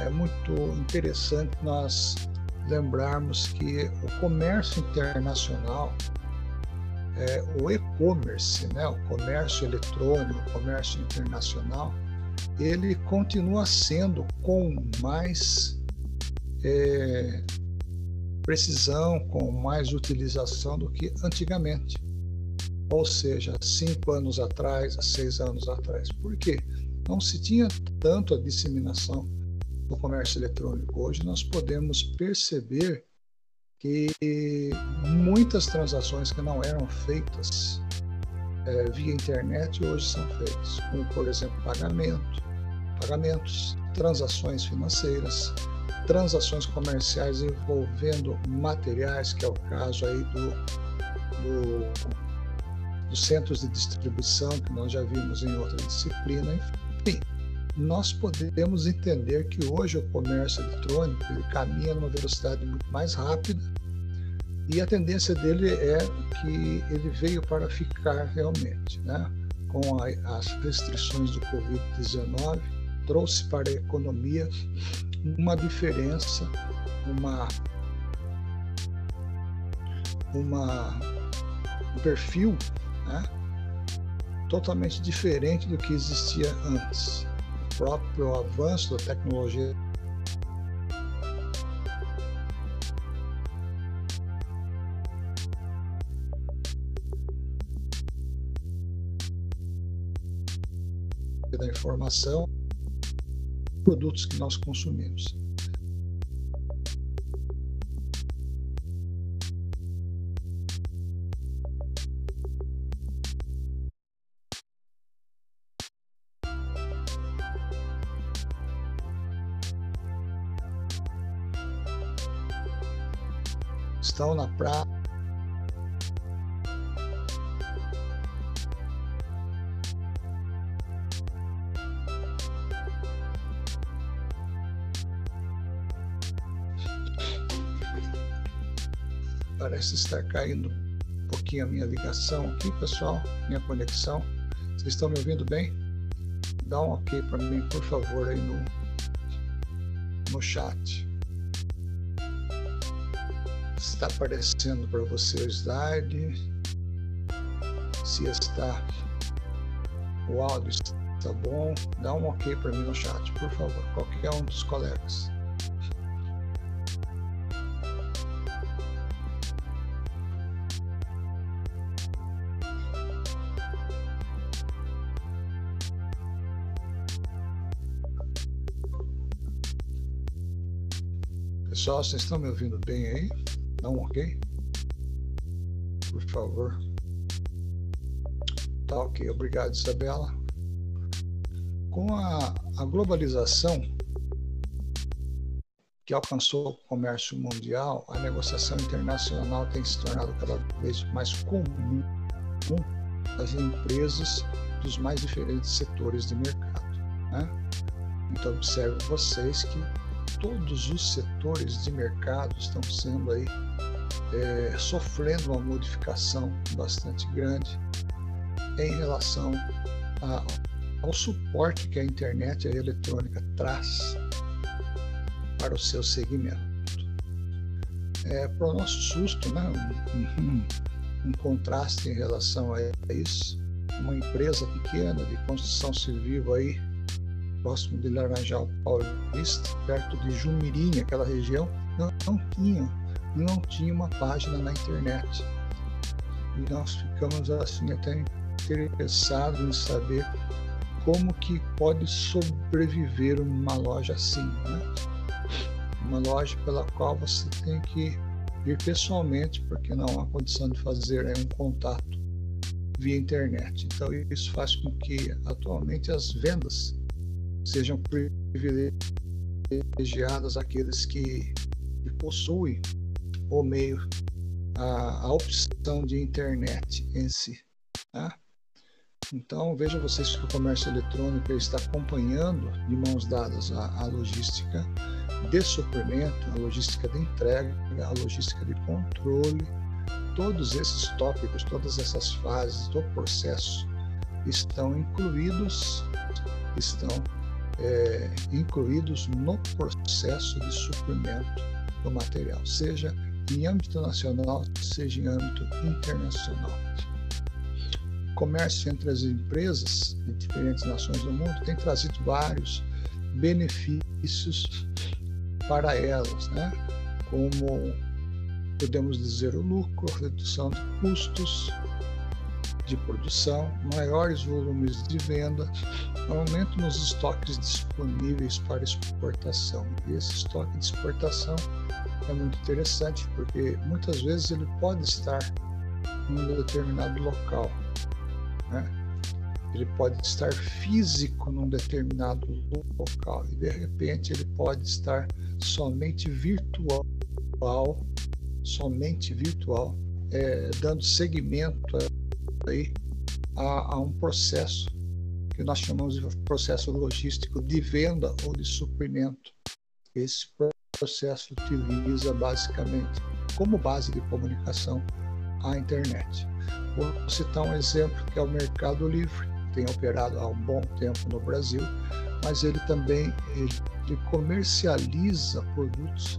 é muito interessante nós lembrarmos que o comércio internacional, é, o e-commerce, né, o comércio eletrônico, o comércio internacional, ele continua sendo com mais é, precisão, com mais utilização do que antigamente. Ou seja, cinco anos atrás, seis anos atrás. Por quê? Não se tinha tanto a disseminação do comércio eletrônico. Hoje nós podemos perceber que muitas transações que não eram feitas é, via internet hoje são feitas, como por exemplo pagamento, pagamentos, transações financeiras, transações comerciais envolvendo materiais, que é o caso aí do, do, dos centros de distribuição, que nós já vimos em outra disciplina, enfim. Nós podemos entender que hoje o comércio eletrônico ele caminha numa velocidade muito mais rápida e a tendência dele é que ele veio para ficar realmente, né? Com a, as restrições do Covid-19, trouxe para a economia uma diferença, uma, uma um perfil né, totalmente diferente do que existia antes. Próprio avanço da tecnologia da informação produtos que nós consumimos. Estão na praia parece estar caindo um pouquinho a minha ligação aqui, pessoal, minha conexão. Vocês estão me ouvindo bem? Dá um ok para mim, por favor, aí no, no chat. Está aparecendo para você o slide. Se está o áudio está bom, dá um ok para mim no chat, por favor, qualquer um dos colegas. Pessoal, vocês estão me ouvindo bem aí? Ok? Por favor. Tá ok, obrigado, Isabela. Com a, a globalização que alcançou o comércio mundial, a negociação internacional tem se tornado cada vez mais comum das empresas dos mais diferentes setores de mercado. Né? Então, observe vocês que todos os setores de mercado estão sendo aí é, sofrendo uma modificação bastante grande em relação a, ao suporte que a internet e a eletrônica traz para o seu segmento. É, para o nosso susto, né, um, um, contraste em relação a isso, uma empresa pequena de construção civil aí próximo de Laranjal Paulista, perto de Jumirim, aquela região, não, não tinha, não tinha uma página na internet. E nós ficamos assim até interessados em saber como que pode sobreviver uma loja assim, né? Uma loja pela qual você tem que ir pessoalmente, porque não há condição de fazer né, um contato via internet. Então isso faz com que atualmente as vendas sejam privilegiados aqueles que, que possuem o meio, a, a, opção de internet em si. Tá? Então, vejam vocês que o comércio eletrônico está acompanhando de mãos dadas a, a logística de suprimento, a logística de entrega, a logística de controle, todos esses tópicos, todas essas fases do processo estão incluídos, estão é, incluídos no processo de suprimento do material, seja em âmbito nacional, seja em âmbito internacional. O comércio entre as empresas de diferentes nações do mundo tem trazido vários benefícios para elas, né? como podemos dizer o lucro, redução de custos de produção, maiores volumes de venda, aumento nos estoques disponíveis para exportação. E esse estoque de exportação é muito interessante porque muitas vezes ele pode estar em um determinado local, né? ele pode estar físico num determinado local e de repente ele pode estar somente virtual, somente virtual, é, dando seguimento aí a, a um processo que nós chamamos de processo logístico de venda ou de suprimento. Esse processo utiliza basicamente como base de comunicação a internet. Vou citar um exemplo que é o Mercado Livre, tem operado há um bom tempo no Brasil, mas ele também ele comercializa produtos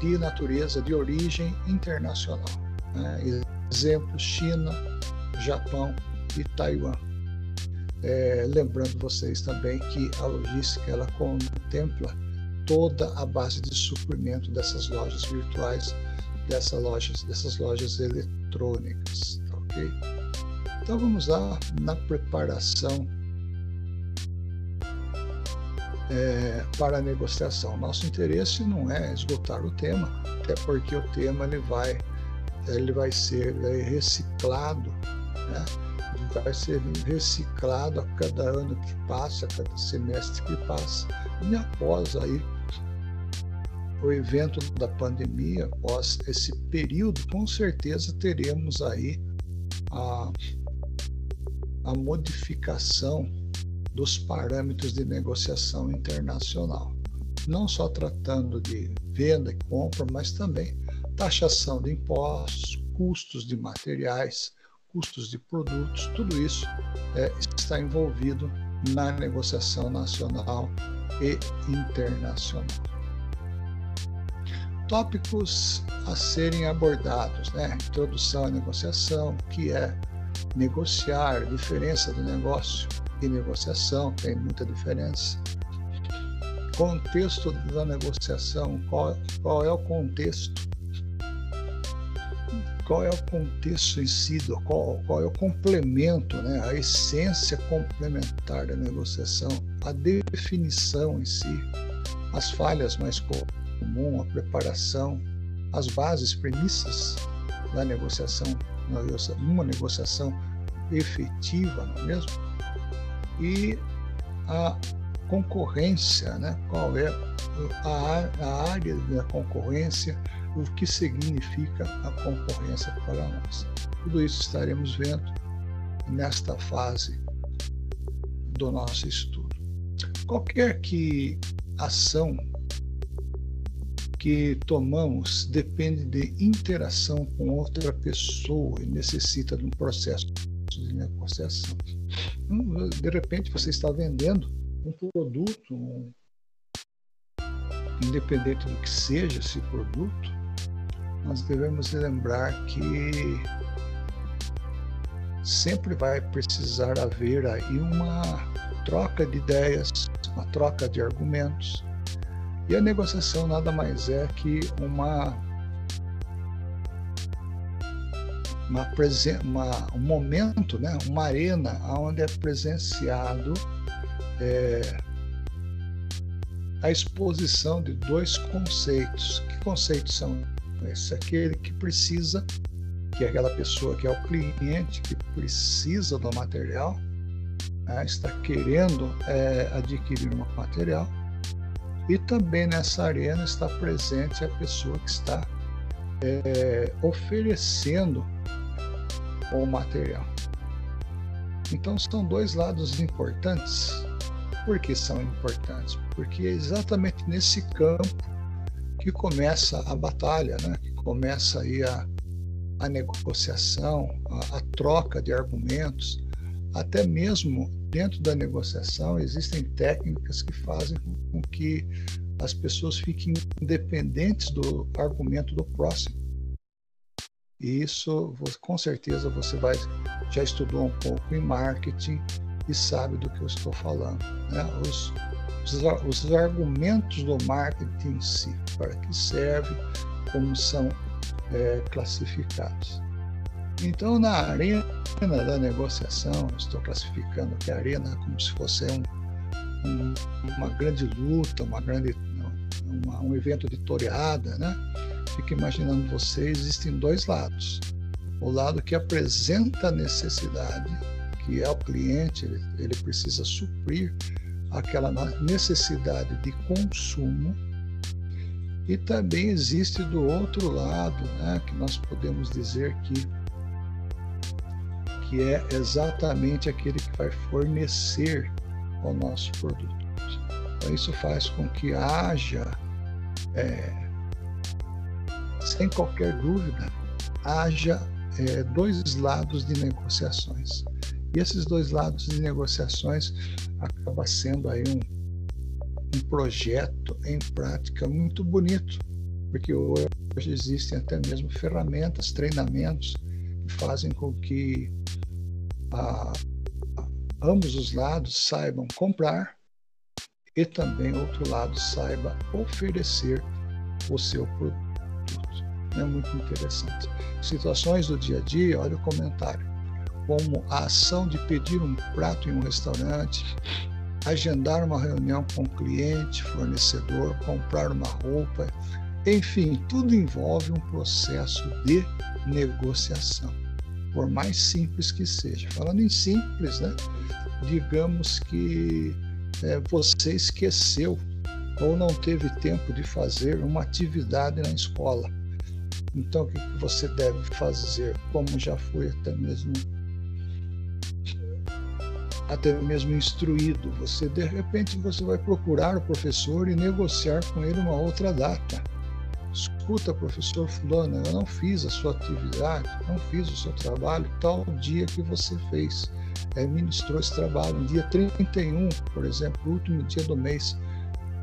de natureza, de origem internacional. Né? Exemplo, China, Japão e Taiwan. É, lembrando vocês também que a logística ela contempla toda a base de suprimento dessas lojas virtuais, dessas lojas, dessas lojas eletrônicas, ok? Então vamos lá na preparação é, para a negociação. Nosso interesse não é esgotar o tema, até porque o tema ele vai, ele vai ser reciclado, né? vai ser reciclado a cada ano que passa, a cada semestre que passa. E após aí o evento da pandemia, após esse período, com certeza teremos aí a, a modificação dos parâmetros de negociação internacional. Não só tratando de venda e compra, mas também taxação de impostos, custos de materiais, custos de produtos, tudo isso é, está envolvido na negociação nacional e internacional. Tópicos a serem abordados, né? Introdução à negociação, que é negociar, diferença do negócio, e negociação, tem muita diferença. Contexto da negociação, qual, qual é o contexto? Qual é o contexto em si, qual, qual é o complemento, né? a essência complementar da negociação, a definição em si, as falhas mais comuns, a preparação, as bases, premissas da negociação, uma negociação efetiva, não é mesmo? e a concorrência, né? qual é a, a área da concorrência, o que significa a concorrência para nós. Tudo isso estaremos vendo nesta fase do nosso estudo. Qualquer que ação que tomamos depende de interação com outra pessoa e necessita de um processo de negociação. Hum, de repente você está vendendo um produto, um, independente do que seja esse produto, nós devemos lembrar que sempre vai precisar haver aí uma troca de ideias, uma troca de argumentos. E a negociação nada mais é que uma uma, uma, um momento, né, uma arena onde é presenciado é, a exposição de dois conceitos. Que conceitos são esses? Aquele que precisa, que é aquela pessoa que é o cliente, que precisa do material, né, está querendo é, adquirir um material, e também nessa arena está presente a pessoa que está é, oferecendo o material. Então são dois lados importantes. Por que são importantes? Porque é exatamente nesse campo que começa a batalha, né? que começa aí a, a negociação, a, a troca de argumentos, até mesmo dentro da negociação existem técnicas que fazem com que as pessoas fiquem independentes do argumento do próximo. E isso, com certeza, você vai já estudou um pouco em marketing e sabe do que eu estou falando. Né? Os, os, os argumentos do marketing em si, para que serve, como são é, classificados. Então, na arena da negociação, estou classificando aqui a arena como se fosse um, um, uma grande luta, uma grande, uma, um evento de toreada, né? Fique imaginando você, existem dois lados. O lado que apresenta a necessidade, que é o cliente, ele, ele precisa suprir aquela necessidade de consumo, e também existe do outro lado, né, que nós podemos dizer que que é exatamente aquele que vai fornecer o nosso produto. Então, isso faz com que haja, é, sem qualquer dúvida, haja é, dois lados de negociações. E esses dois lados de negociações acaba sendo aí um, um projeto em prática muito bonito, porque hoje existem até mesmo ferramentas, treinamentos que fazem com que a, ambos os lados saibam comprar e também outro lado saiba oferecer o seu produto. É muito interessante. Situações do dia a dia, olha o comentário, como a ação de pedir um prato em um restaurante, agendar uma reunião com o cliente, fornecedor, comprar uma roupa, enfim, tudo envolve um processo de negociação, por mais simples que seja. Falando em simples, né? digamos que é, você esqueceu ou não teve tempo de fazer uma atividade na escola. Então, o que você deve fazer? Como já foi até mesmo até mesmo instruído. Você de repente você vai procurar o professor e negociar com ele uma outra data. Escuta, professor fulano, eu não fiz a sua atividade, não fiz o seu trabalho tal dia que você fez. É, ministrou esse trabalho no dia 31, por exemplo, último dia do mês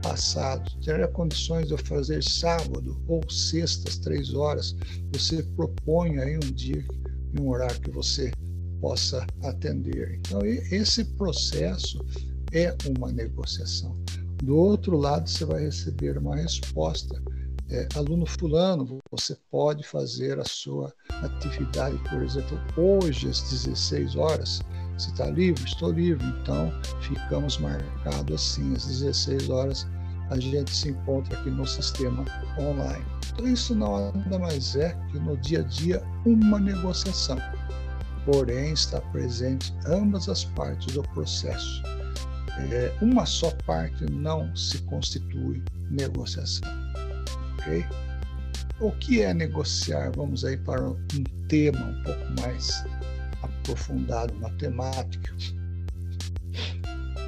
passado. Teria condições de eu fazer sábado ou sextas, três horas. Você propõe aí um dia, um horário que você possa atender. Então, esse processo é uma negociação. Do outro lado, você vai receber uma resposta. É, aluno fulano, você pode fazer a sua atividade, por exemplo, hoje às 16 horas. Você está livre? Estou livre. Então, ficamos marcados assim, às 16 horas a gente se encontra aqui no sistema online. Então, isso nada mais é que no dia a dia uma negociação porém está presente ambas as partes do processo. É, uma só parte não se constitui negociação. O que é negociar? Vamos aí para um tema um pouco mais aprofundado, matemática,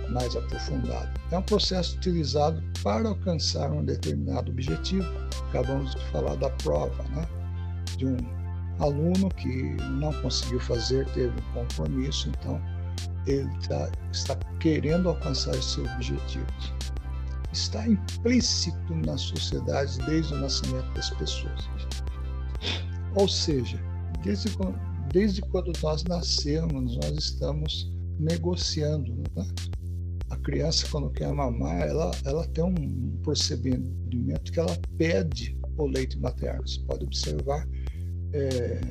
mais aprofundado. É um processo utilizado para alcançar um determinado objetivo. Acabamos de falar da prova, né? De um aluno que não conseguiu fazer, teve um compromisso, então ele tá, está querendo alcançar esse objetivo. Está implícito na sociedade desde o nascimento das pessoas. Ou seja, desde, desde quando nós nascemos, nós estamos negociando. Né? A criança, quando quer mamar, ela, ela tem um procedimento que ela pede o leite materno. Você pode observar é,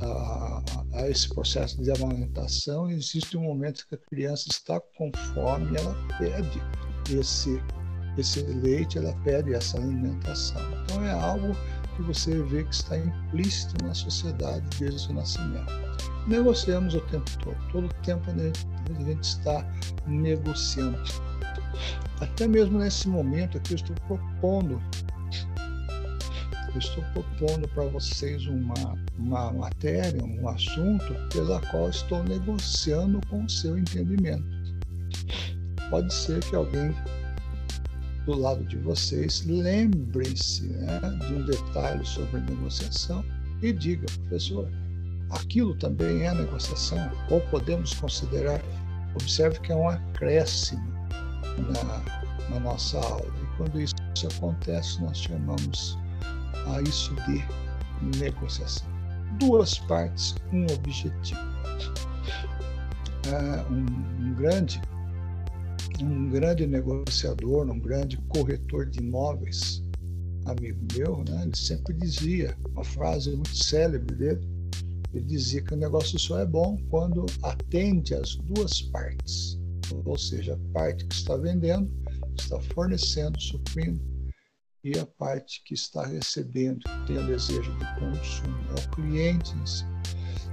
a, a, esse processo de amamentação, existe um momento que a criança está com fome ela pede esse, esse leite, ela pede essa alimentação. Então é algo que você vê que está implícito na sociedade desde o nascimento. Negociamos o tempo todo, todo o tempo a gente está negociando. Até mesmo nesse momento aqui eu estou propondo eu estou propondo para vocês uma, uma matéria, um assunto pela qual estou negociando com o seu entendimento. Pode ser que alguém do lado de vocês lembre-se né, de um detalhe sobre negociação e diga, professor, aquilo também é negociação, ou podemos considerar, observe que é um acréscimo na, na nossa aula. E quando isso acontece, nós chamamos a isso de negociação. Duas partes, um objetivo. É, um, um grande um grande negociador, um grande corretor de imóveis, amigo meu, né, ele sempre dizia uma frase muito célebre dele. Ele dizia que o negócio só é bom quando atende as duas partes, ou seja, a parte que está vendendo, está fornecendo, suprindo, e a parte que está recebendo, que tem o desejo de consumo, é o cliente em si.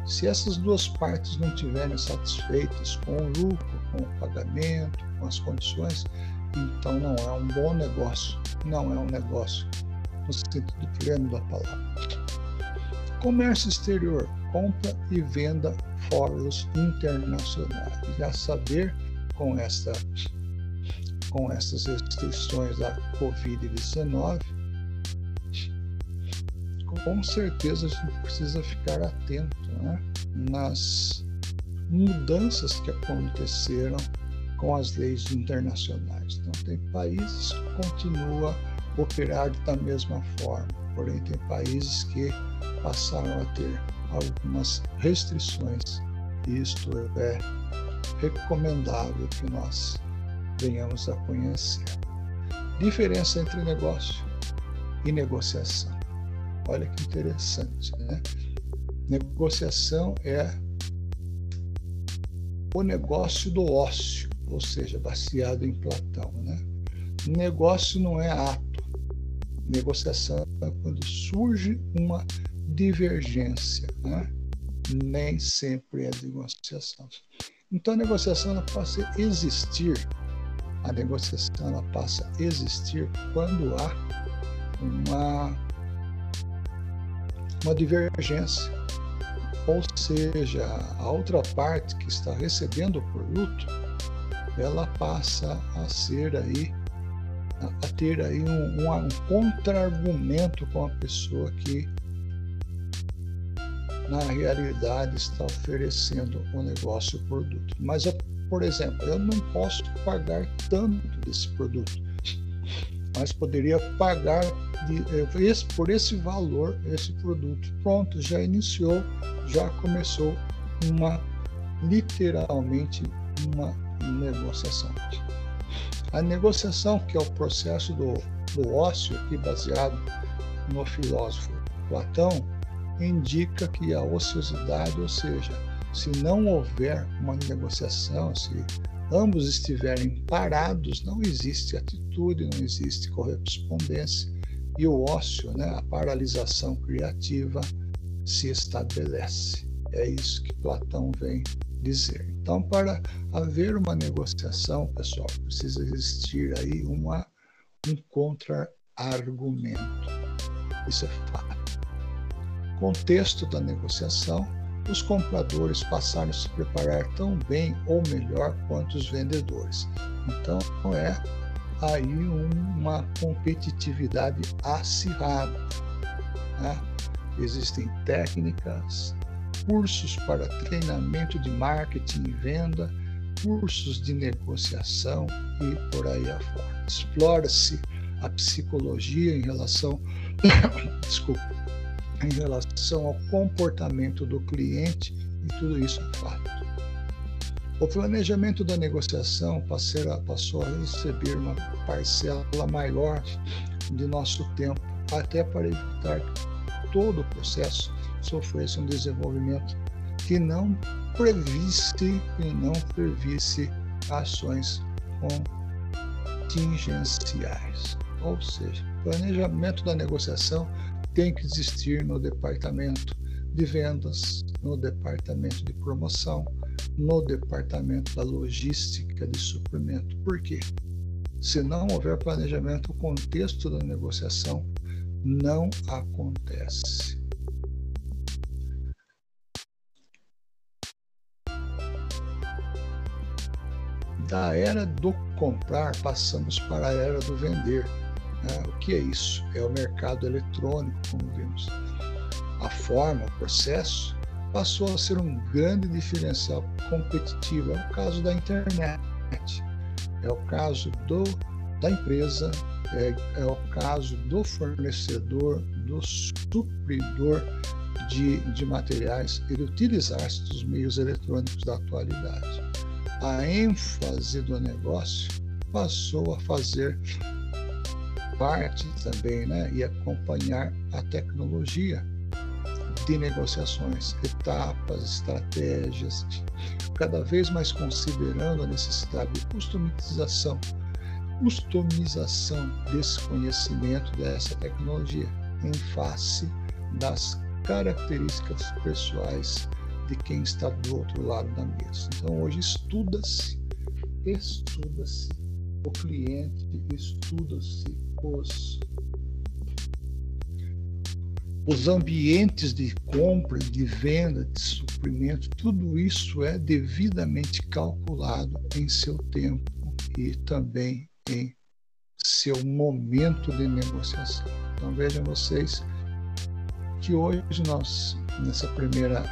Se essas duas partes não estiverem satisfeitas com o lucro, com o pagamento, as condições, então não é um bom negócio, não é um negócio no sentido pleno da palavra. Comércio exterior, compra e venda fóruns internacionais. Já saber com esta com essas restrições da Covid-19, com certeza a gente precisa ficar atento né, nas mudanças que aconteceram com as leis internacionais. Então, tem países que continuam a operar da mesma forma, porém, tem países que passaram a ter algumas restrições, isto é recomendável que nós venhamos a conhecer. Diferença entre negócio e negociação. Olha que interessante, né? Negociação é o negócio do ócio, ou seja, baseado em Platão, né? Negócio não é ato. Negociação é quando surge uma divergência, né? Nem sempre é negociação. Então a negociação ela passa a existir a negociação ela passa a existir quando há uma, uma divergência. Ou seja, a outra parte que está recebendo o produto, ela passa a ser aí, a ter aí um, um, um contra-argumento com a pessoa que na realidade está oferecendo o negócio o produto. Mas por exemplo, eu não posso pagar tanto desse produto, mas poderia pagar de, eh, esse, por esse valor esse produto. Pronto, já iniciou, já começou uma literalmente uma negociação. A negociação, que é o processo do, do ócio, aqui baseado no filósofo Platão, indica que a ociosidade, ou seja, se não houver uma negociação, se ambos estiverem parados, não existe atitude, não existe correspondência e o ócio, né, a paralisação criativa, se estabelece. É isso que Platão vem dizer. Então, para haver uma negociação, pessoal, precisa existir aí uma, um contra-argumento. Isso é fato. Contexto da negociação os compradores passaram a se preparar tão bem ou melhor quanto os vendedores. Então é aí uma competitividade acirrada. Né? Existem técnicas, cursos para treinamento de marketing e venda, cursos de negociação e por aí afora. Explora-se a psicologia em relação, desculpa, em relação ao comportamento do cliente e tudo isso é fato. O planejamento da negociação passou a receber uma parcela maior de nosso tempo, até para evitar que todo o processo sofresse um desenvolvimento que não previsse e não previsse ações contingenciais. Ou seja, planejamento da negociação tem que existir no departamento de vendas, no departamento de promoção, no departamento da logística de suprimento. Por quê? Se não houver planejamento, o contexto da negociação não acontece. Da era do comprar, passamos para a era do vender né? O que é isso? É o mercado eletrônico, como vimos. A forma, o processo passou a ser um grande diferencial competitivo. É o caso da internet, é o caso do, da empresa, é, é o caso do fornecedor, do supridor de, de materiais, ele utilizar-se dos meios eletrônicos da atualidade. A ênfase do negócio passou a fazer parte também né, e acompanhar a tecnologia de negociações, etapas, estratégias, cada vez mais considerando a necessidade de customização, customização desse conhecimento, dessa tecnologia, em face das características pessoais de quem está do outro lado da mesa. Então, hoje estuda-se, estuda-se o cliente, estuda-se os os ambientes de compra, de venda, de suprimento, tudo isso é devidamente calculado em seu tempo e também em seu momento de negociação. Então vejam vocês que hoje nós, nessa primeira